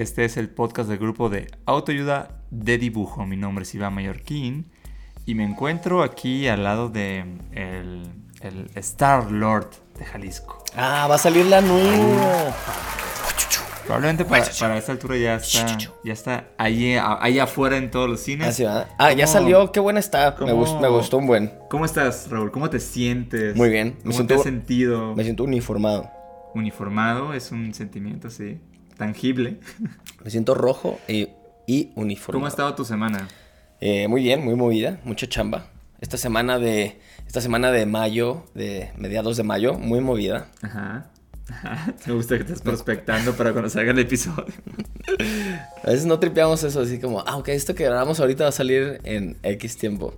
este es el podcast del grupo de autoayuda de dibujo. Mi nombre es Iván Mallorquín y me encuentro aquí al lado de el, el Star Lord de Jalisco. Ah, va a salir la nueva. Probablemente para, para esta altura ya está, ya está ahí, ahí afuera en todos los cines. Ah, sí. Ah, ya ¿Cómo- salió, qué buena está. Me, cómo- gust- me gustó un buen. ¿Cómo estás, Raúl? ¿Cómo te sientes? Muy bien, me ¿Cómo siento- te has sentido? Me siento uniformado. Uniformado es un sentimiento así, tangible. Me siento rojo y, y uniformado. ¿Cómo ha estado tu semana? Eh, muy bien, muy movida, mucha chamba. Esta semana de esta semana de mayo, de mediados de mayo, muy movida. Ajá. Ajá. Me gusta que estés prospectando para cuando salga el episodio. A veces no tripeamos eso, así como, ah, ok, esto que grabamos ahorita va a salir en X tiempo.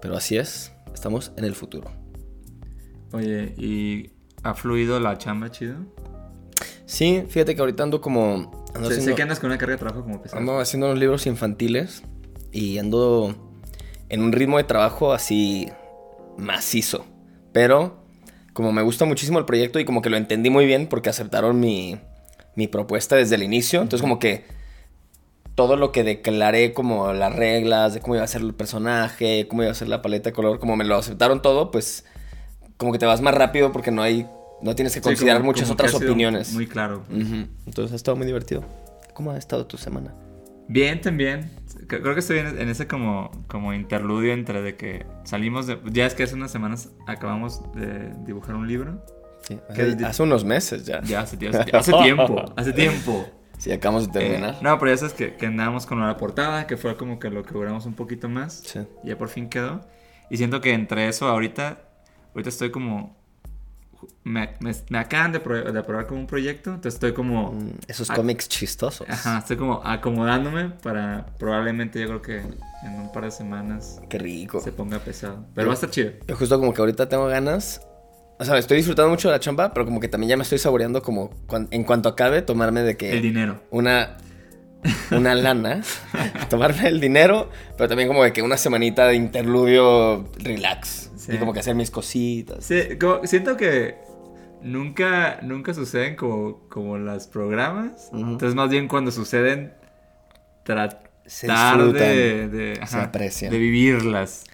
Pero así es, estamos en el futuro. Oye, ¿y ha fluido la chamba chido? Sí, fíjate que ahorita ando como... Ando Sé, sé haciendo- que andas con una carga de trabajo como pesada. Ando haciendo unos libros infantiles y ando en un ritmo de trabajo así macizo. Pero como me gusta muchísimo el proyecto y como que lo entendí muy bien porque aceptaron mi, mi propuesta desde el inicio. Entonces como que todo lo que declaré como las reglas de cómo iba a ser el personaje, cómo iba a ser la paleta de color, como me lo aceptaron todo, pues como que te vas más rápido porque no hay... No tienes que Sí, considerar como- muchas como que otras opiniones. Muy claro. Ujú. Entonces ha estado muy divertido. ¿Cómo ha estado tu semana? Bien, también. Creo que estoy en, en ese como, como interludio entre de que salimos de... Ya es que hace unas semanas acabamos de dibujar un libro. Sí, ¿Qué hace, di- hace unos meses ya. Ya hace, hace- hace tiempo, hace tiempo. Sí, acabamos de Eh, terminar. no, pero ya sabes que, que andábamos con la portada, que fue como que lo que duramos un poquito más. Sí. Ya por fin quedó. Y siento que entre eso ahorita, ahorita estoy como... Me, me- me acaban de, de aprobar como un proyecto, entonces estoy como... Mm, Esos cómics chistosos. Ajá, estoy como acomodándome para probablemente yo creo que en un par de semanas Qué rico. se ponga pesado. Pero va a estar chido. Yo justo como que ahorita tengo ganas. O sea, estoy disfrutando mucho de la chamba, pero como que también ya me estoy saboreando como cuan- en cuanto acabe tomarme de que El dinero. una una lana, tomarme el dinero, pero también como de que una semanita de interludio relax Sí. y como que hacer mis cositas. Sí, como- siento que nunca, nunca suceden como, como las programas. Entonces más bien cuando suceden tratar de, de, ajá, de vivirlas.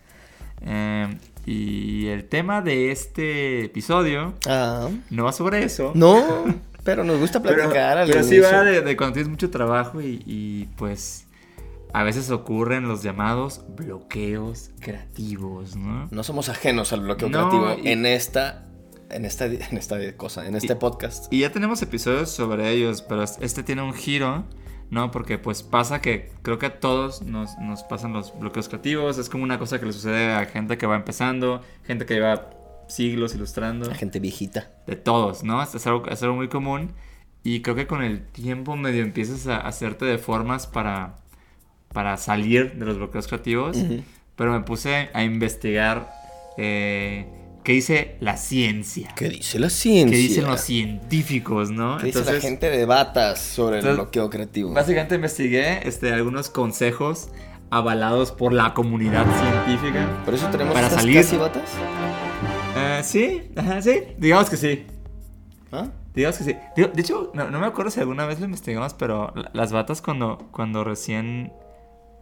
Eh, y el tema de este episodio Ah, no va sobre eso. no, pero nos gusta Pero, platicar al pero sí va de, de cuando tienes mucho trabajo y, y, pues a veces ocurren los llamados bloqueos creativos, ¿no? No somos ajenos al bloqueo No, creativo y- en esta en esta en esta cosa, en este Y- podcast. Y ya tenemos episodios sobre ellos, pero es- este tiene un giro, ¿no? Porque pues pasa que creo que a todos nos, nos pasan los bloqueos creativos, es como una cosa que le sucede a gente que va empezando, gente que lleva siglos ilustrando. La gente viejita. de todos, ¿no? Es algo, es algo muy común. Y creo que con el tiempo medio empiezas a hacerte de formas para, para salir de los bloqueos creativos. Ujú. Pero me puse a investigar eh, qué dice la ciencia. ¿Qué dice la ciencia? ¿Qué dicen los científicos, no? ¿Qué dice la gente de batas sobre el bloqueo creativo? Básicamente investigué este, algunos consejos avalados por la comunidad científica. Por eso tenemos para estas salir. casi batas. Eh, sí, ajá, sí, digamos que sí. ¿Ah? Digamos que sí. De hecho, no, no me acuerdo si alguna vez lo investigamos, pero la- las batas cuando, cuando recién...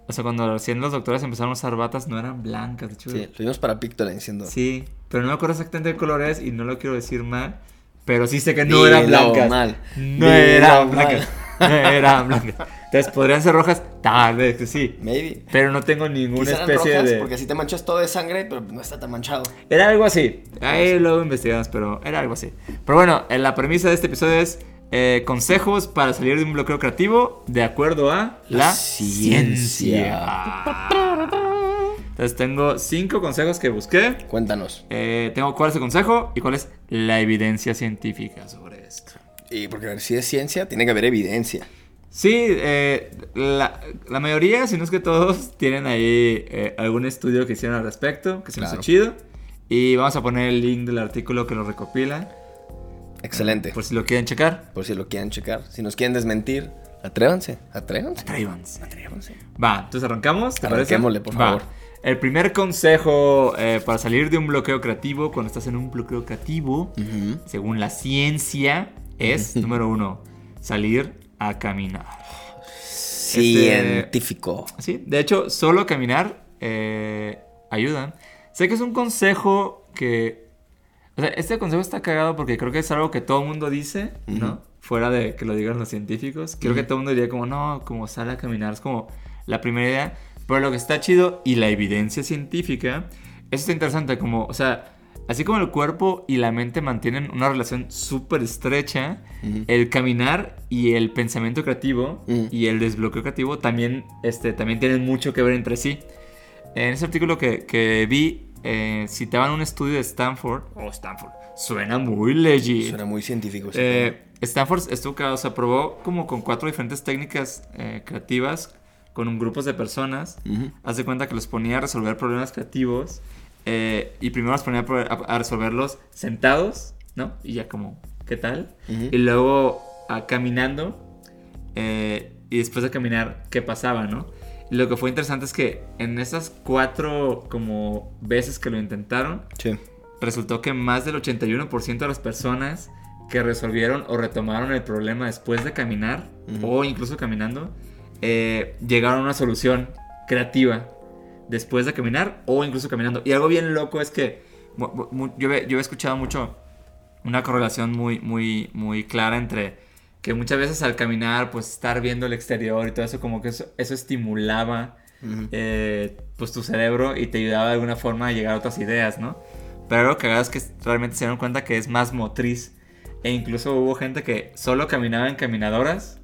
O sea, cuando recién los doctores empezaron a usar batas no eran blancas, de hecho. Sí, lo vimos para Pictoline diciendo. Sí, pero no me acuerdo exactamente de color es y no lo quiero decir mal. Pero sí sé que no eran blancas. mal. No eran blancas. No eran blancas. Entonces, ¿podrían ser rojas? Tal vez que sí. Maybe. Pero no tengo ninguna Quizá eran especie rojas de... porque así te manchas todo de sangre, pero no está tan manchado. Era algo así. Ahí luego investigamos, pero era algo así. Pero bueno, eh, la premisa de este episodio es eh, consejos para salir de un bloqueo creativo de acuerdo a la, La ciencia. Entonces tengo cinco consejos que busqué. Cuéntanos. Eh, tengo cuál es el consejo y cuál es la evidencia científica sobre esto. Y porque a ver si es ciencia, tiene que haber evidencia. Sí, eh, la, la mayoría, si no es que todos, tienen ahí eh, algún estudio que hicieron al respecto, que se me hizo Claro. chido. Y vamos a poner el link del artículo que lo recopila, Excelente. por si lo quieren checar. Por si lo quieren checar. Si nos quieren desmentir, atrévanse. Atrévanse. Atrévanse. Atrévanse. Va, entonces arrancamos, ¿te parece? Arranquémosle, por Va. favor. El primer consejo eh, para salir de un bloqueo creativo, cuando estás en un bloqueo creativo, según la ciencia, es, número uno, salir a caminar. Científico. Sí, de hecho, solo caminar eh, ayuda. Sé que es un consejo que... O sea, este consejo está cagado porque creo que es algo que todo el mundo dice, ¿no? Ujú. Fuera de que lo digan los científicos. Creo que todo el mundo diría como, no, como sale a caminar. Es como la primera idea. Pero lo que está chido y la evidencia científica, eso está interesante. Como, o sea, así como el cuerpo y la mente mantienen una relación súper estrecha, Ujú. el caminar y el pensamiento creativo y el desbloqueo creativo también, este, también tienen mucho que ver entre sí. En ese artículo que, que vi, eh, citaban un estudio de Stanford. Oh, Stanford. Suena muy legit. Suena muy científico. Eh, Stanford estuvo, o sea, probó como con cuatro diferentes técnicas eh, creativas con un grupos de personas. Haz de cuenta que los ponía a resolver problemas creativos eh, y primero los ponía a, resolverlos sentados, ¿no? Y ya como, ¿qué tal? Y luego caminando eh, y después de caminar, ¿qué pasaba, no? Lo que fue interesante es que en esas cuatro como veces que lo intentaron, Sí. resultó que más del 81% de las personas que resolvieron o retomaron el problema después de caminar o incluso caminando, eh, llegaron a una solución creativa después de caminar o incluso caminando. Y algo bien loco es que yo, he, yo he escuchado mucho una correlación muy, muy, muy clara entre que muchas veces al caminar, pues estar viendo el exterior y todo eso, como que eso, eso estimulaba eh, pues tu cerebro y te ayudaba de alguna forma a llegar a otras ideas, ¿no? Pero lo cagado es que realmente se dieron cuenta que es más motriz. E incluso hubo gente que solo caminaba en caminadoras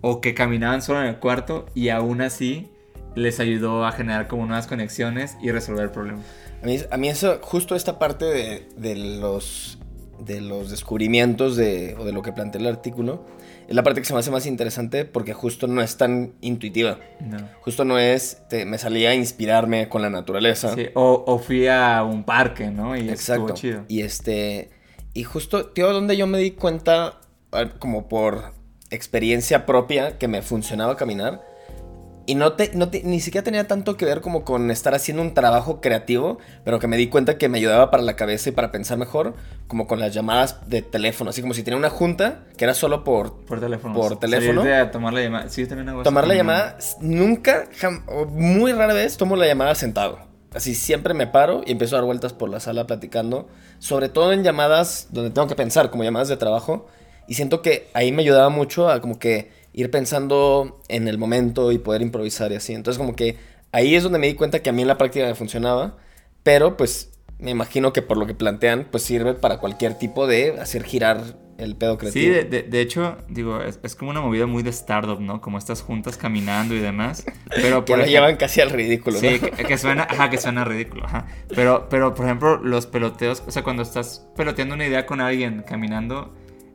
o que caminaban solo en el cuarto y aún así les ayudó a generar como nuevas conexiones y resolver problemas. A mí, a mí eso, justo esta parte de, de los, de los descubrimientos de, o de lo que plantea el artículo, es la parte que se me hace más interesante porque justo no es tan intuitiva. No. Justo no es, te- me salía a inspirarme con la naturaleza. Sí, o, o fui a un parque, ¿no? Y Exacto. estuvo chido. Y este, y justo, tío, donde yo me di cuenta, como por experiencia propia, que me funcionaba caminar. Y no te, no te- ni siquiera tenía tanto que ver como con estar haciendo un trabajo creativo, pero que me di cuenta que me ayudaba para la cabeza y para pensar mejor, como con las llamadas de teléfono, así como si tenía una junta que era solo por Por teléfono. Por teléfono. A tomar la llamada. Sí, yo también hago tomar la llamada. Nunca, jam- muy rara vez tomo la llamada sentado. Así siempre me paro y empiezo a dar vueltas por la sala platicando, sobre todo en llamadas donde tengo que pensar, como llamadas de trabajo. Y siento que ahí me ayudaba mucho a como que ir pensando en el momento y poder improvisar y así. Entonces como que ahí es donde me di cuenta que a mí en la práctica me funcionaba, pero pues me imagino que por lo que plantean, pues sirve para cualquier tipo de hacer girar el pedo creativo. Sí, de, de- de hecho, digo, es, es como una movida muy de startup, ¿no? Como estas juntas caminando y demás. Pero que lo llevan casi al ridículo, Sí, ¿no? que, que suena, ajá, que suena ridículo, ajá. Pero, pero, por ejemplo, los peloteos, o sea, cuando estás peloteando una idea con alguien caminando,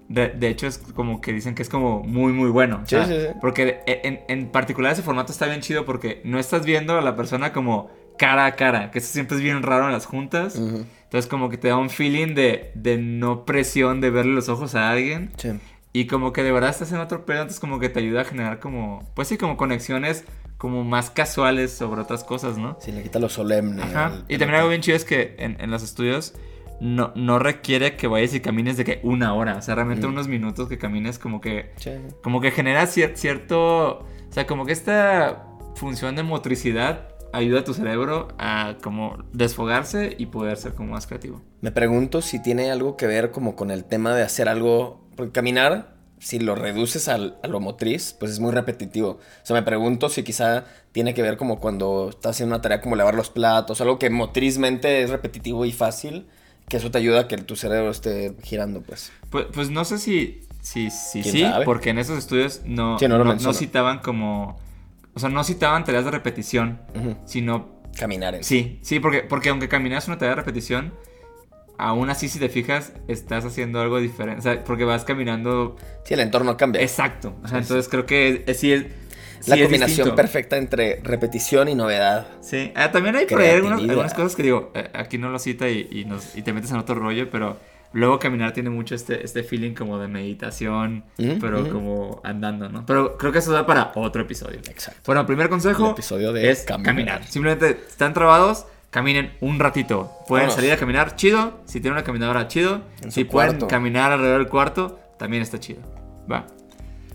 de, de hecho es como que dicen que es como muy, muy bueno. o Sí, sea, sí, sí. Porque en, en particular ese formato está bien chido porque no estás viendo a la persona como cara a cara, que eso siempre es bien raro en las juntas. Ujú. Entonces como que te da un feeling de, de no presión de verle los ojos a alguien. Sí. Y como que de verdad estás en otro pedo, entonces como que te ayuda a generar como, pues sí, como conexiones como más casuales sobre otras cosas, ¿no? Sí, le quita lo solemne. Ajá. al- Y también algo bien chido es que en, en los estudios no, no requiere que vayas y camines de que una hora. O sea, realmente Mm. unos minutos que camines como que... Sí. Como que genera cier- cierto... O sea, como que esta función de motricidad ayuda a tu cerebro a como desfogarse y poder ser como más creativo. Me pregunto si tiene algo que ver como con el tema de hacer algo. Porque caminar, si lo reduces al- a lo motriz, pues es muy repetitivo. O sea, me pregunto si quizá tiene que ver como cuando estás haciendo una tarea como lavar los platos, algo que motrizmente es repetitivo y fácil, que eso te ayuda a que tu cerebro esté girando, pues. Pues, pues no sé si, si, si ¿Quién sí, sabe? porque en esos estudios no, Sí, no citaban como... O sea, no citaban tareas de repetición, sino Caminar en Sí, sí, porque, porque aunque caminas una tarea de repetición, aún así, si te fijas, estás haciendo algo diferente. O sea, porque vas caminando. Sí, el entorno cambia. Exacto. O sea, entonces creo que es- sí es. sí La combinación perfecta entre repetición y novedad. Sí, Ah, también hay por ahí algunas, algunas cosas que digo, eh, aquí no lo cita y, y nos- y te metes en otro rollo, pero luego caminar tiene mucho este, este feeling como de meditación, Mm, pero mm. como andando, ¿no? Pero creo que eso da para otro episodio. Exacto. Bueno, primer consejo El episodio de es caminar. caminar. Simplemente están trabados, caminen un ratito. Pueden salir a caminar, chido. Si tienen una caminadora, chido. En si pueden cuarto. caminar alrededor del cuarto, también está chido. Va.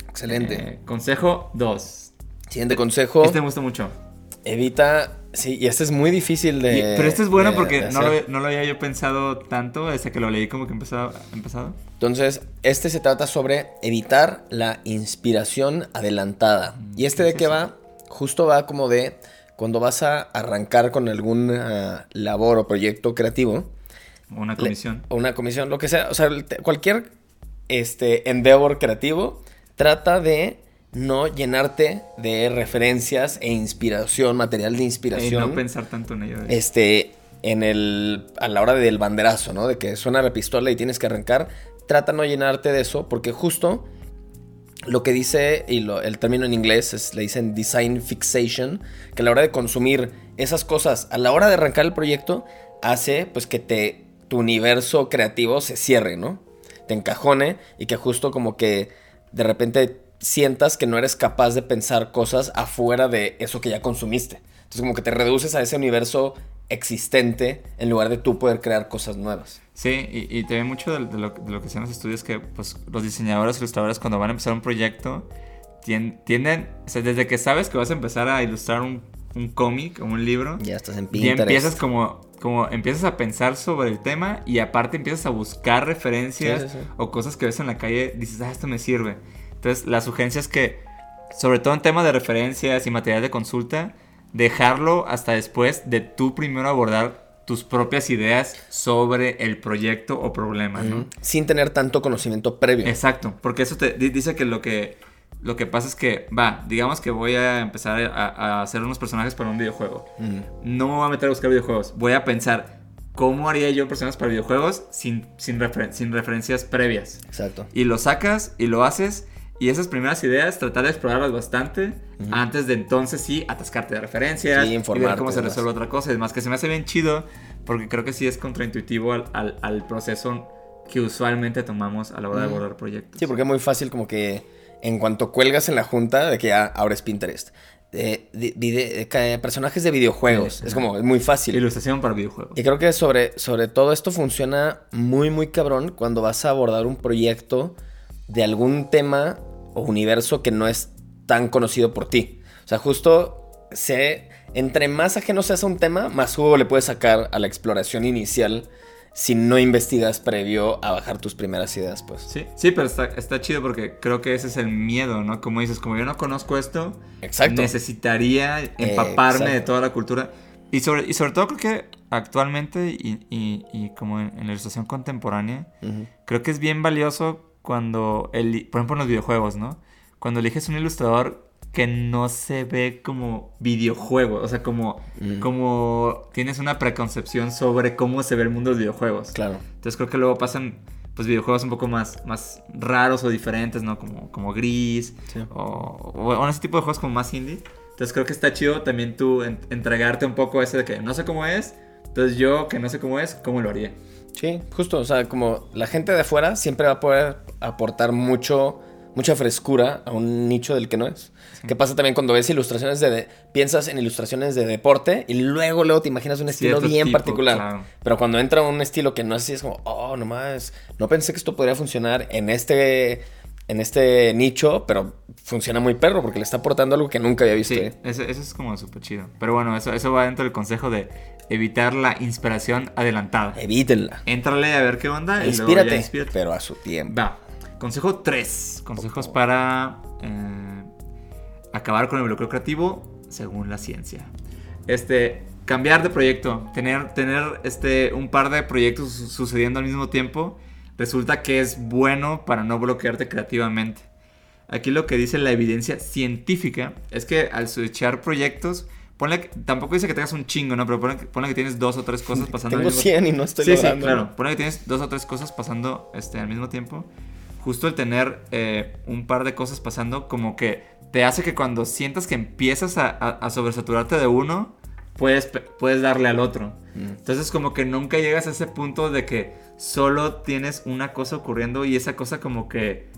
Excelente. Eh, consejo 2. Siguiente consejo. Este me gusta mucho. Evita. Sí, y este es muy difícil de. Y- pero este es bueno de- porque de no lo, no lo había yo pensado tanto desde que lo leí como que empezado. empezado. Entonces, este se trata sobre evitar la inspiración adelantada. ¿Y este ¿qué de qué va? Justo va como de cuando vas a arrancar con alguna labor o proyecto creativo. Una le- comisión. o una comisión, lo que sea. O sea, cualquier este, endeavor creativo trata de no llenarte de referencias e inspiración, material de Y inspiración. no pensar tanto en ello. este, en el, a la hora del banderazo, ¿no? De que suena la pistola y tienes que arrancar. Trata no llenarte de eso porque justo lo que dice, y lo- el término en inglés es, le dicen design fixation, que a la hora de consumir esas cosas, a la hora de arrancar el proyecto, hace pues que te, tu universo creativo se cierre, ¿no? Te encajone y que justo como que de repente sientas que no eres capaz de pensar cosas afuera de eso que ya consumiste. Entonces como que te reduces a ese universo existente en lugar de tú poder crear cosas nuevas. Sí, y, y te ve mucho de, de lo, de lo que ven los estudios que pues, los diseñadores, ilustradores, cuando van a empezar un proyecto, tien- tienden, o sea, desde que sabes que vas a empezar a ilustrar un, un cómic o un libro, Ya estás en Pinterest. empiezas como, como empiezas a pensar sobre el tema y aparte empiezas a buscar referencias Sí, sí, sí. o cosas que ves en la calle, dices, ah, esto me sirve. Entonces, la sugerencia es que, sobre todo en tema de referencias y material de consulta, dejarlo hasta después de tú primero abordar tus propias ideas sobre el proyecto o problema, ¿no? Sin tener tanto conocimiento previo. Exacto, porque eso te di- dice que lo que lo que pasa es que, va, digamos que voy a empezar a, a hacer unos personajes para un videojuego. No me voy a meter a buscar videojuegos, voy a pensar cómo haría yo personajes para videojuegos sin, sin, sin referencias previas. Exacto. Y lo sacas y lo haces. Y esas primeras ideas, tratar de explorarlas bastante antes de entonces sí atascarte de referencias Sí, y ver cómo se resuelve otra cosa. Y demás, que se me hace bien chido porque creo que sí es contraintuitivo al, al- al proceso que usualmente tomamos a la hora de abordar proyectos. Sí, porque es muy fácil como que en cuanto cuelgas en la junta de que ya abres Pinterest. De, de- vide- de ca- personajes de videojuegos. Sí, es como, es muy fácil. Ilustración para videojuegos. Y creo que sobre, sobre todo esto funciona muy, muy cabrón cuando vas a abordar un proyecto de algún tema o universo que no es tan conocido por ti. O sea, justo sé, entre más ajeno seas a un tema, más jugo le puedes sacar a la exploración inicial si no investigas previo a bajar tus primeras ideas, pues. Sí, sí, pero está, está chido porque creo que ese es el miedo, ¿no? Como dices, como yo no conozco esto, Exacto. necesitaría empaparme de toda la cultura. Y sobre, y sobre todo creo que actualmente y, y- y como en, en la ilustración contemporánea, creo que es bien valioso cuando, el, por ejemplo en los videojuegos, ¿no? Cuando eliges un ilustrador que no se ve como videojuego, o sea, como, Mm. como tienes una preconcepción sobre cómo se ve el mundo de los videojuegos. Claro. Entonces creo que luego pasan pues videojuegos un poco más, más raros o diferentes, ¿no? Como, como gris Sí. o, o, o ese tipo de juegos como más indie. Entonces creo que está chido también tú en- entregarte un poco ese de que no sé cómo es. Entonces yo que no sé cómo es, ¿cómo lo haría? Sí, justo, o sea, como la gente de afuera siempre va a poder aportar mucho, mucha frescura a un nicho del que no es. ¿Qué pasa también cuando ves ilustraciones de, de- piensas en ilustraciones de deporte y luego luego te imaginas un estilo Cierto bien tipo, particular? claro. Pero cuando entra un estilo que no es así es como, oh, nomás, no pensé que esto podría funcionar en este en este nicho, pero funciona muy perro porque le está aportando algo que nunca había visto. Sí, ¿eh? eso, eso es como súper chido. Pero bueno, eso, eso va dentro del consejo de evitar la inspiración adelantada. Evítenla. Éntrale a ver qué onda y luego ya Inspírate, pero a su tiempo. Va. Consejo 3. Consejos para eh, acabar con el bloqueo creativo según la ciencia. Este, cambiar de proyecto. Tener, tener este, un par de proyectos su- sucediendo al mismo tiempo resulta que es bueno para no bloquearte creativamente. Aquí lo que dice la evidencia científica es que al switchar proyectos Ponle que- tampoco dice que tengas un chingo, ¿no? Pero ponle, que- ponle que tienes dos o tres cosas pasando Tengo al mismo 100 y no estoy sí, sí, claro. Ponle que tienes dos o tres cosas pasando este, al mismo tiempo. Justo el tener eh, un par de cosas pasando, como que te hace que cuando sientas que empiezas a, a- a sobresaturarte de uno, puedes, puedes darle al otro. Entonces, como que nunca llegas a ese punto de que solo tienes una cosa ocurriendo y esa cosa como que,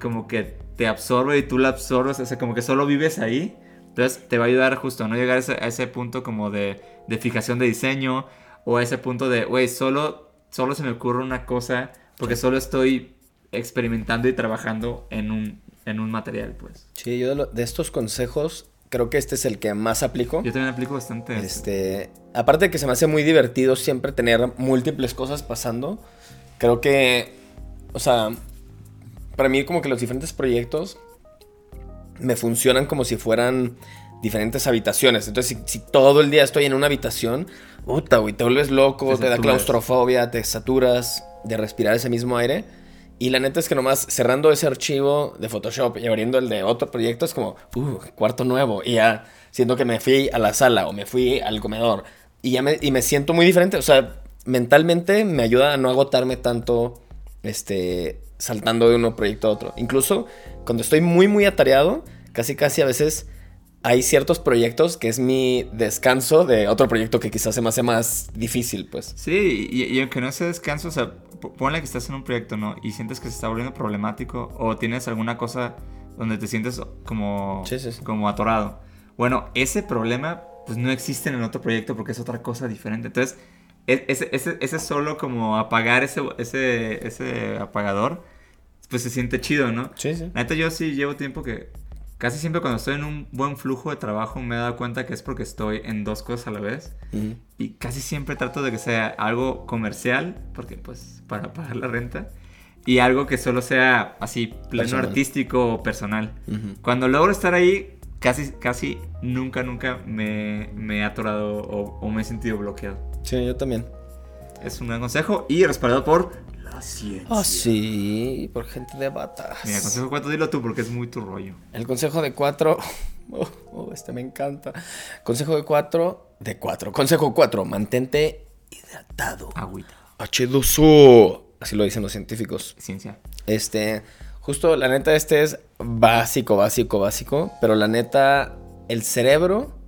como que te absorbe y tú la absorbes, o sea, como que solo vives ahí. Entonces, te va a ayudar justo a no llegar a ese, a ese punto como de, de fijación de diseño o a ese punto de, güey, solo, solo se me ocurre una cosa porque solo estoy experimentando y trabajando en un, en un material, pues. Sí, yo de, lo- de estos consejos, creo que este es el que más aplico. Yo también aplico bastante. Este, aparte de que se me hace muy divertido siempre tener múltiples cosas pasando, creo que, o sea, para mí como que los diferentes proyectos me funcionan como si fueran diferentes habitaciones. Entonces, si, si todo el día estoy en una habitación, puta, güey, te vuelves loco, Te te, da claustrofobia, te saturas de respirar ese mismo aire. Y la neta es que nomás cerrando ese archivo de Photoshop y abriendo el de otro proyecto es como, uh, cuarto nuevo. Y ya siento que me fui a la sala o me fui al comedor. Y ya me, y me siento muy diferente. O sea, mentalmente me ayuda a no agotarme tanto este, saltando de un proyecto a otro. Incluso cuando estoy muy, muy atareado, casi, casi a veces hay ciertos proyectos que es mi descanso de otro proyecto que quizás se me hace más difícil, pues. Sí, y, y aunque no sea descanso, o sea, ponle que estás en un proyecto, ¿no? Y sientes que se está volviendo problemático o tienes alguna cosa donde te sientes como, Sí, sí, sí. como atorado. Bueno, ese problema pues no existe en el otro proyecto porque es otra cosa diferente. Entonces, e- ese, ese, ese solo como apagar ese, ese, ese apagador, pues se siente chido, ¿no? Sí, sí. La neta, yo sí llevo tiempo que casi siempre cuando estoy en un buen flujo de trabajo me he dado cuenta que es porque estoy en dos cosas a la vez. Ujú. Y casi siempre trato de que sea algo comercial, porque pues para pagar la renta. Y algo que solo sea así pleno Personal. artístico o personal. Ujú. Cuando logro estar ahí, casi, casi nunca, nunca me, me he atorado o, o me he sentido bloqueado. Sí, yo también. Es un gran consejo y respaldado por la ciencia. Ah, sí, por gente de batas. Mira, consejo 4, dilo tú porque es muy tu rollo. El consejo de cuatro. Oh, oh, este me encanta. Consejo de cuatro. De cuatro. Consejo cuatro. Mantente hidratado. Agüita. H2O. Así lo dicen los científicos. Ciencia. Este. Justo, la neta, este es básico, básico, básico. Pero la neta, el cerebro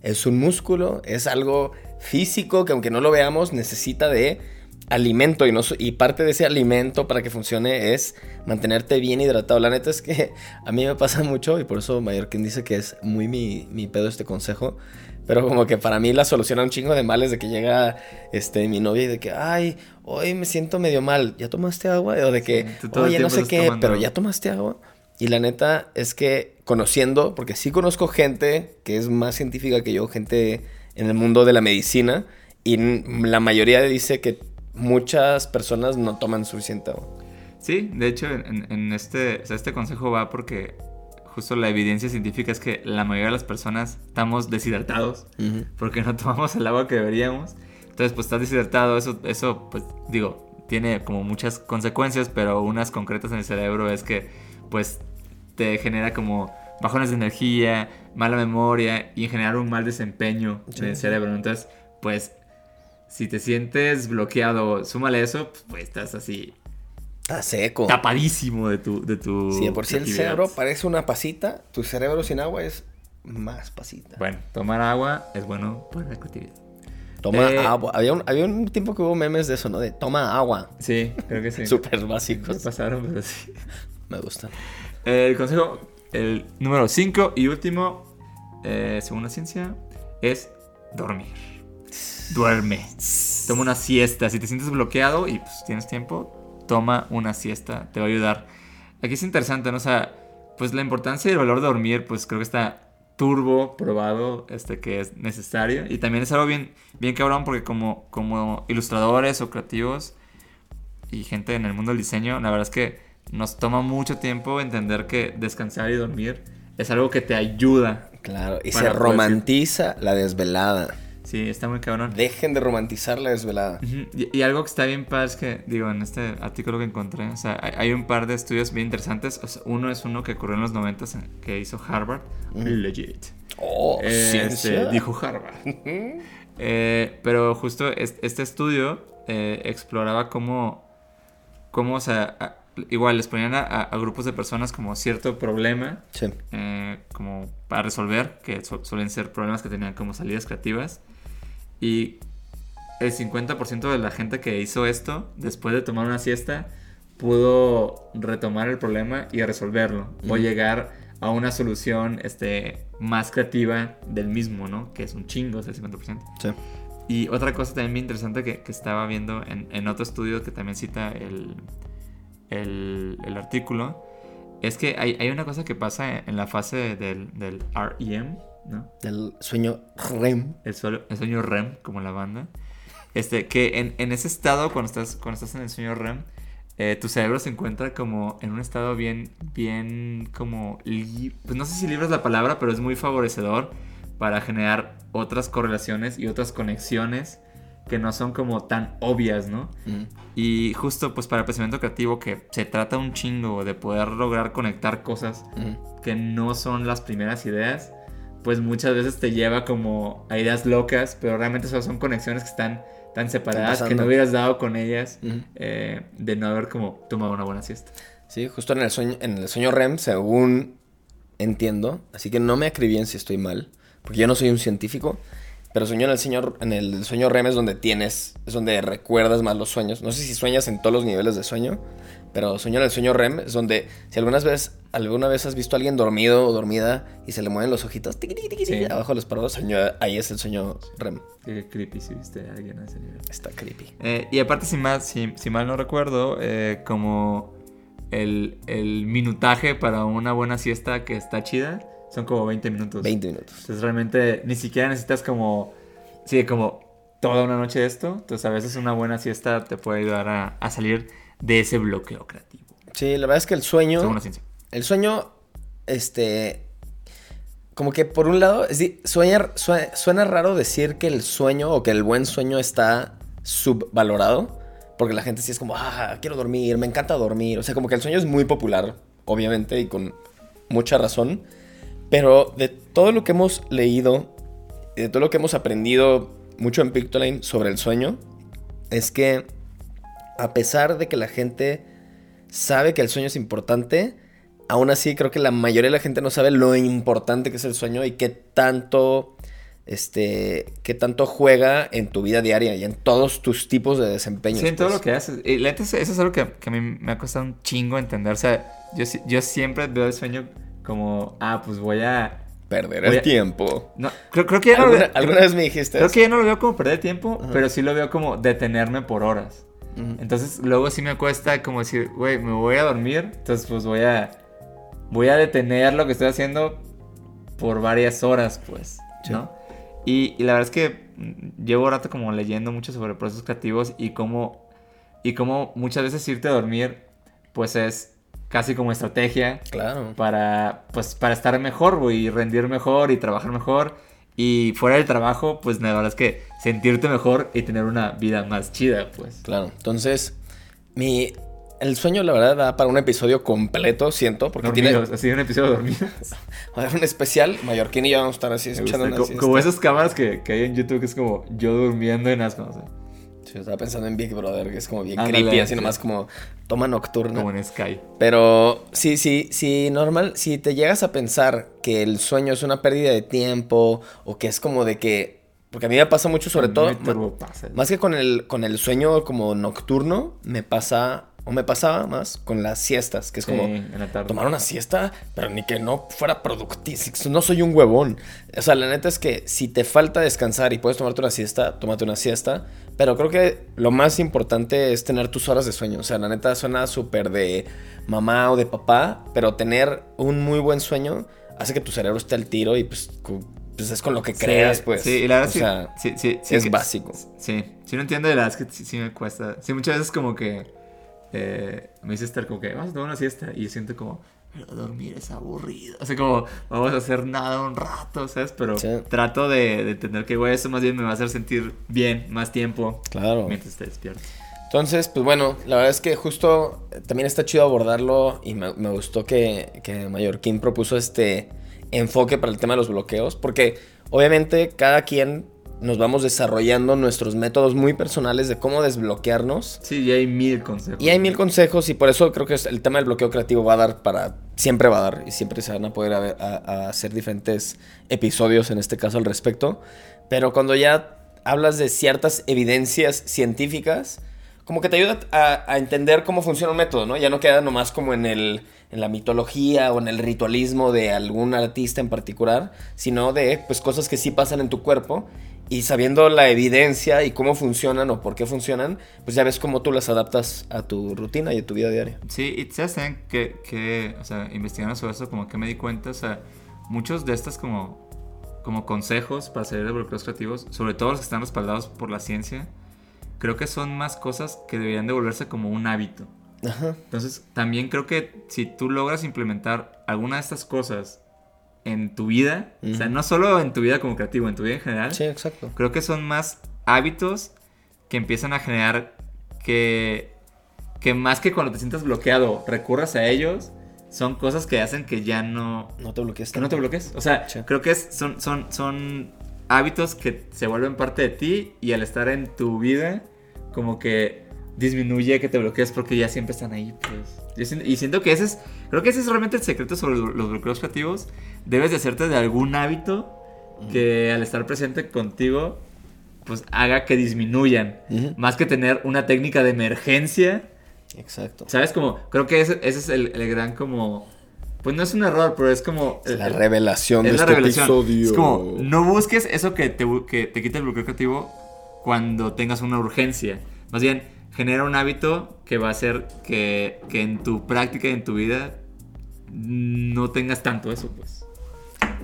es un músculo. Es algo físico que, aunque no lo veamos, necesita de alimento. Y, no, y parte de ese alimento para que funcione es mantenerte bien hidratado. La neta es que a mí me pasa mucho. Y por eso Mallorquín dice que es muy mi, mi pedo este consejo. Pero como que para mí la solución a un chingo de males de que llega este, mi novia y de que, ay, hoy me siento medio mal, ¿ya tomaste agua? O de que, el oye, no sé qué, tomando pero. ¿ya tomaste agua? Y la neta es que conociendo, porque sí conozco gente que es más científica que yo, gente en el mundo de la medicina, y la mayoría dice que muchas personas no toman suficiente agua. Sí, de hecho, en, en este, o sea, este consejo va porque justo la evidencia científica es que la mayoría de las personas estamos deshidratados porque no tomamos el agua que deberíamos. Entonces, pues estás deshidratado, eso, eso, pues digo, tiene como muchas consecuencias, pero unas concretas en el cerebro es que, pues, te genera como bajones de energía, mala memoria y en general un mal desempeño Sí, en el cerebro. Entonces, pues, si te sientes bloqueado, súmale eso, pues estás así Está seco. tapadísimo de tu, de tu Si de por sí el cerebro parece una pasita, tu cerebro sin agua es más pasita. Bueno, tomar agua es bueno para la creatividad. Toma Eh, agua. Había un, había un tiempo que hubo memes de eso, ¿no? De toma agua. Sí, creo que sí. Súper Me básicos. pasaron, pero sí. Me gustan. El consejo, el número 5 y último, eh, según la ciencia, es dormir. Duerme. Toma una siesta. Si te sientes bloqueado y pues, tienes tiempo, toma una siesta. Te va a ayudar. Aquí es interesante, ¿no? O sea, pues la importancia y el valor de dormir, pues creo que está turbo probado este que es necesario y también es algo bien bien cabrón porque como como ilustradores o creativos y gente en el mundo del diseño la verdad es que nos toma mucho tiempo entender que descansar y dormir es algo que te ayuda Claro. Y se romantiza la desvelada. Sí, está muy cabrón. Dejen de romantizar la desvelada. Y, y algo que está bien padre es que, digo, en este artículo que encontré, o sea, hay, hay un par de estudios bien interesantes. O sea, uno es uno que ocurrió en los 90 que hizo Harvard. Legit. Oh, Eh, ciencia. este, dijo Harvard. Eh, pero justo es- este estudio eh, exploraba cómo, cómo, o sea, a- igual les ponían a, grupos de personas como cierto problema Sí. eh, como para resolver, que su- suelen ser problemas que tenían como salidas creativas. Y el 50% de la gente que hizo esto, después de tomar una siesta, pudo retomar el problema y resolverlo. O llegar a una solución este, más creativa del mismo, ¿no? Que es un chingo, es el 50%. Sí. Y otra cosa también bien interesante que, que estaba viendo en, en otro estudio que también cita el, el, el artículo, es que hay, hay una cosa que pasa en la fase del, del REM, ¿no? Del sueño REM. El, sueño- el sueño REM, como la banda. Este, que en, en ese estado, cuando estás, cuando estás en el sueño REM, eh, tu cerebro se encuentra como en un estado bien, bien como, pues no sé si libre es la palabra, pero es muy favorecedor para generar otras correlaciones y otras conexiones que no son como tan obvias, ¿no? Mm. Y justo pues para el pensamiento creativo que se trata un chingo de poder lograr conectar cosas Mm. que no son las primeras ideas, pues muchas veces te lleva como a ideas locas, pero realmente solo son conexiones que están tan separadas que no hubieras dado con ellas eh, de no haber como tomado una buena siesta. Sí, justo en el sueño, en el sueño REM, según entiendo, así que no me acribien si estoy mal, porque yo no soy un científico, pero sueño en el sueño, en el sueño REM es donde tienes, es donde recuerdas más los sueños. No sé si sueñas en todos los niveles de sueño, pero sueño en el sueño REM es donde si algunas vez, alguna vez has visto a alguien dormido o dormida y se le mueven los ojitos tiqui, tiqui, tiqui, Sí. tiqui, abajo de los párpados, ahí es el sueño REM. Qué creepy si viste a alguien a ese nivel. Está creepy. Eh, y aparte, si, más, si, si mal no recuerdo, eh, como el, el minutaje para una buena siesta que está chida son como 20 minutos. 20 minutos. Entonces realmente ni siquiera necesitas como, sí, como toda una noche de esto. Entonces a veces una buena siesta te puede ayudar a, a salir de ese bloqueo creativo. Sí, la verdad es que el sueño... Según la ciencia. El sueño, este. Como que por un lado, sueña- sue- suena raro decir que el sueño o que el buen sueño está subvalorado. Porque la gente sí es como, ah, quiero dormir, me encanta dormir. O sea, como que el sueño es muy popular, obviamente, y con mucha razón. Pero de todo lo que hemos leído, de todo lo que hemos aprendido mucho en Pictoline sobre el sueño, es que a pesar de que la gente sabe que el sueño es importante, aún así creo que la mayoría de la gente no sabe lo importante que es el sueño y qué tanto, este, qué tanto juega en tu vida diaria y en todos tus tipos de desempeños. Sí, en todo pues. lo que haces. Y la eso es algo que, que a mí me ha costado un chingo entender. O sea, yo, si- yo siempre veo el sueño como, ah, pues voy a... Perder Voy el a- tiempo. No, creo, creo que ya no lo ¿Alguna, veo- alguna vez me dijiste Creo eso? que ya no lo veo como perder tiempo, Ajá. pero sí lo veo como detenerme por horas. Entonces luego sí me cuesta como decir, güey, me voy a dormir, entonces pues voy a voy a detener lo que estoy haciendo por varias horas, pues, Sí. ¿no? Y, y la verdad es que llevo rato como leyendo mucho sobre procesos creativos y cómo y cómo muchas veces irte a dormir pues es casi como estrategia Claro. para pues para estar mejor, güey, y rendir mejor y trabajar mejor. Y fuera del trabajo, pues la verdad es que sentirte mejor y tener una vida más chida, pues. Claro. Entonces, mi... El sueño, la verdad, da para un episodio completo, siento, porque Dormidos, tiene... así un episodio dormidos. Va a un especial, Mallorquín y yo vamos a estar así escuchando una Co- como, esas cámaras que, que hay en YouTube que es como yo durmiendo en asco, o sea, Sí, estaba pensando en Big Brother, que es como bien creepy, así sí. nomás como toma nocturna. como en Sky. Pero sí, sí, sí, normal, si te llegas a pensar que el sueño es una pérdida de tiempo o que es como de que, porque a mí me pasa mucho sobre todo, turbopasa. más que con el, con el sueño como nocturno, me pasa, o me pasaba más con las siestas, que es Sí, como en la tarde. tomar una siesta, pero ni que no fuera productivo, no soy un huevón. O sea, la neta es que si te falta descansar y puedes tomarte una siesta, tómate una siesta. Pero creo que lo más importante es tener tus horas de sueño. O sea, la neta suena súper de mamá o de papá, pero tener un muy buen sueño hace que tu cerebro esté al tiro y pues, pues es con lo que Sí, creas, pues. Sí, y la verdad o sí, sea, sí, sí, sí es que- básico. Sí, sí no entiendo, la verdad es que sí, me cuesta. Sí, muchas veces como que eh, me dice estar como que vamos a tomar una siesta y yo siento como, pero dormir es aburrido. Así como, vamos a hacer nada un rato, ¿sabes? Pero Sí. trato de, de entender que, güey, eso más bien me va a hacer sentir bien más tiempo Claro. mientras esté despierto. Entonces, pues bueno, la verdad es que justo eh, también está chido abordarlo y me, me gustó que, que Mallorquín propuso este enfoque para el tema de los bloqueos, porque obviamente cada quien nos vamos desarrollando nuestros métodos muy personales de cómo desbloquearnos. Sí, y hay mil consejos. Y hay mil consejos y por eso creo que el tema del bloqueo creativo va a dar para... Siempre va a dar y siempre se van a poder a ver- a- a hacer diferentes episodios en este caso al respecto. Pero cuando ya hablas de ciertas evidencias científicas, como que te ayuda a, a entender cómo funciona un método, ¿no? Ya no queda nomás como en, el, en la mitología o en el ritualismo de algún artista en particular, sino de pues cosas que sí pasan en tu cuerpo y sabiendo la evidencia y cómo funcionan o por qué funcionan, pues ya ves cómo tú las adaptas a tu rutina y a tu vida diaria. Sí, y hacen que, que, o sea, investigando sobre eso, como que me di cuenta, o sea, muchos de estos como, como consejos para salir de bloqueos creativos, sobre todo los que están respaldados por la ciencia, creo que son más cosas que deberían de volverse como un hábito. Ajá. Entonces, también creo que si tú logras implementar alguna de estas cosas en tu vida, o sea, no solo en tu vida como creativo, en tu vida en general, Sí, exacto. creo que son más hábitos que empiezan a generar que, que más que cuando te sientas bloqueado recurras a ellos, son cosas que hacen que ya no, No te bloquees. que no te bloquees. O sea, Sí. creo que es- son, son, son hábitos que se vuelven parte de ti y al estar en tu vida, como que disminuye que te bloquees porque ya siempre están ahí, pues. Siento- y siento que ese es, creo que ese es realmente el secreto sobre los bloqueos creativos. Debes de hacerte de algún hábito que al estar presente contigo, pues haga que disminuyan. Ujú. Más que tener una técnica de emergencia Exacto. ¿Sabes? Como, creo que ese, ese es el, el gran como... Pues no es un error, pero es como... Es el- la el- revelación es de la este revelación. episodio. Es como, no busques eso que te, que te quite el bloqueo creativo cuando tengas una urgencia. Más bien, genera un hábito que va a hacer que, que en tu práctica y en tu vida no tengas tanto eso, pues.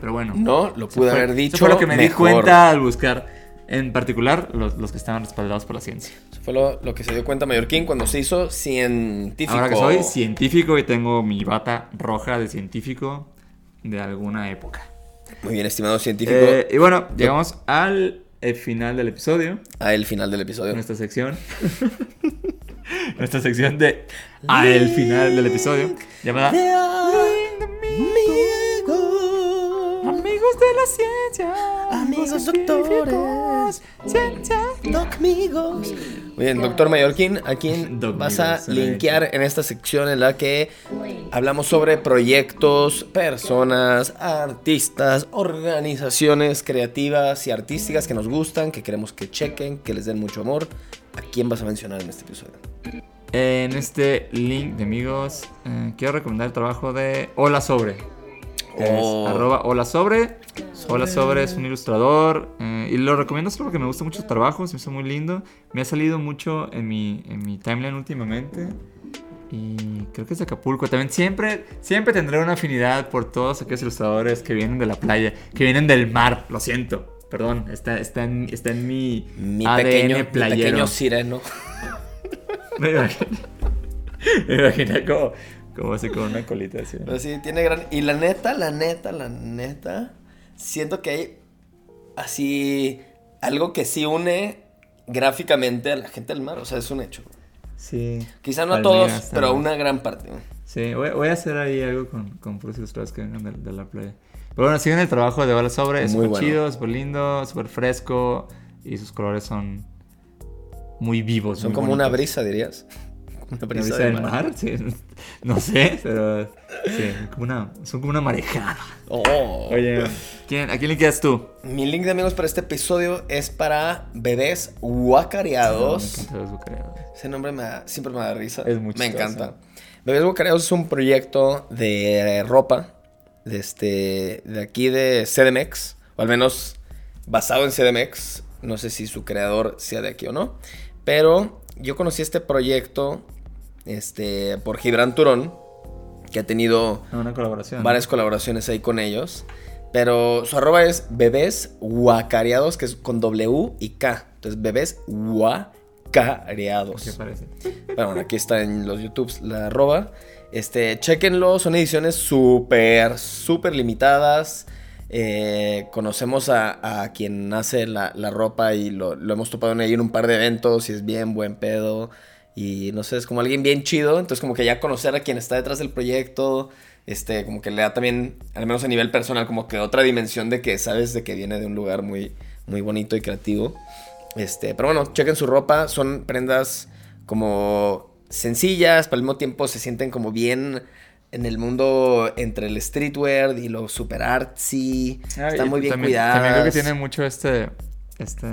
Pero bueno. No, lo pude fue- haber dicho. Eso fue lo que me di cuenta al buscar, en particular, los, los que estaban respaldados por la ciencia. Eso fue lo, lo que se dio cuenta Mallorquín cuando se hizo científico. Ahora que soy científico y tengo mi bata roja de científico de alguna época. Muy bien, estimado científico. Eh, y bueno, llegamos al eh, final del episodio, a el final del episodio. nuestra sección. nuestra sección de a el final del episodio, llamada Amigos de la ciencia, Amigos doctores, ciencia. Docmigos. Muy bien, doctor Mallorquín, ¿a quién vas a linkear en esta sección en la que hablamos sobre proyectos, personas, artistas, organizaciones creativas y artísticas que nos gustan, que queremos que chequen, que les den mucho amor? ¿A quién vas a mencionar en este episodio? En este link de amigos, eh, quiero recomendar el trabajo de Hola Sobre. que es Oh. arroba Hola Sobre. Hola Sobre es un ilustrador. eh, y lo recomiendo solo porque me gusta mucho su trabajo. Se me hizo muy lindo. Me ha salido mucho en mi, en mi timeline últimamente. Y creo que es de Acapulco. También siempre, siempre tendré una afinidad por todos aquellos ilustradores que vienen de la playa, que vienen del mar. Lo siento. Perdón, está, está, en, está en mi, Mi ADN pequeño, mi playero. pequeño sireno. Me imagino, me imagino como, como así con una colita así. Pero sí, tiene gran... Y la neta, la neta, la neta, siento que hay así algo que sí une gráficamente a la gente del mar. O sea, es un hecho. Sí. Quizá no a todos, pero a una gran parte. Sí, voy, voy a hacer ahí algo con, con puros ilustradores que vengan de, de la playa. Pero bueno, siguen el trabajo de Bala Sobre. Es Muy súper bueno. chido, súper lindo, súper fresco. Y sus colores son muy vivos. Son muy como una brisa, dirías. Una ¿Una brisa, brisa del mar? Sí, no sé, pero sí, como una, son como una marejada. Oh. Oye, ¿quién, ¿a quién le quedas tú? Mi link de amigos para este episodio es para bebés guacareados. bucareados. Ese nombre me da- siempre me da risa. Es muy Me encanta. Bebés Guacareados es un proyecto de ropa de, este, de aquí de CDMX, o al menos basado en CDMX. No sé si su creador sea de aquí o no. Pero yo conocí este proyecto este, por Gibran Turón, que ha tenido una colaboración. varias colaboraciones ahí con ellos. Pero su arroba es bebés guacareados, que es con W y K. Entonces, bebés guacareados. ¿Qué parece? Pero bueno, aquí está en los YouTubes la arroba. Este, chequenlo, son ediciones súper, súper limitadas. Eh, conocemos a, quien hace la, ropa y lo, hemos topado en ahí en un par de eventos y es bien buen pedo. Y no sé, es como alguien bien chido. Entonces, como que ya conocer a quien está detrás del proyecto, este, como que le da también, al menos a nivel personal, como que otra dimensión de que sabes de que viene de un lugar muy, muy bonito y creativo. Este, pero bueno, chequen su ropa, son prendas como sencillas, pero al mismo tiempo se sienten como bien en el mundo entre el streetwear y lo super artsy. está muy bien también, También creo que tiene mucho este, este,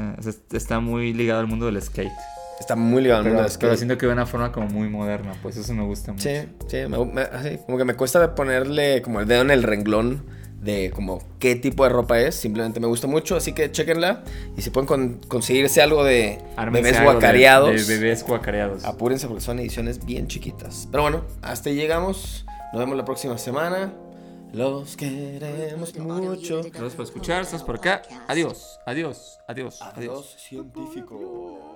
está muy ligado al mundo del skate. Está muy ligado al mundo del skate. Pero siento que de una forma como muy moderna, pues eso me gusta mucho. Sí, sí, como que me cuesta ponerle como el dedo en el renglón de como qué tipo de ropa es. Simplemente me gusta mucho, así que chequenla. Y si pueden conseguirse algo de bebés guacareados. De, bebés guacareados. Apúrense porque son ediciones bien chiquitas. Pero bueno, hasta ahí llegamos. Nos vemos la próxima semana. Los queremos mucho. Gracias por escuchar. Estás por acá. Adiós, adiós, adiós. Adiós, científico.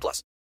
plus.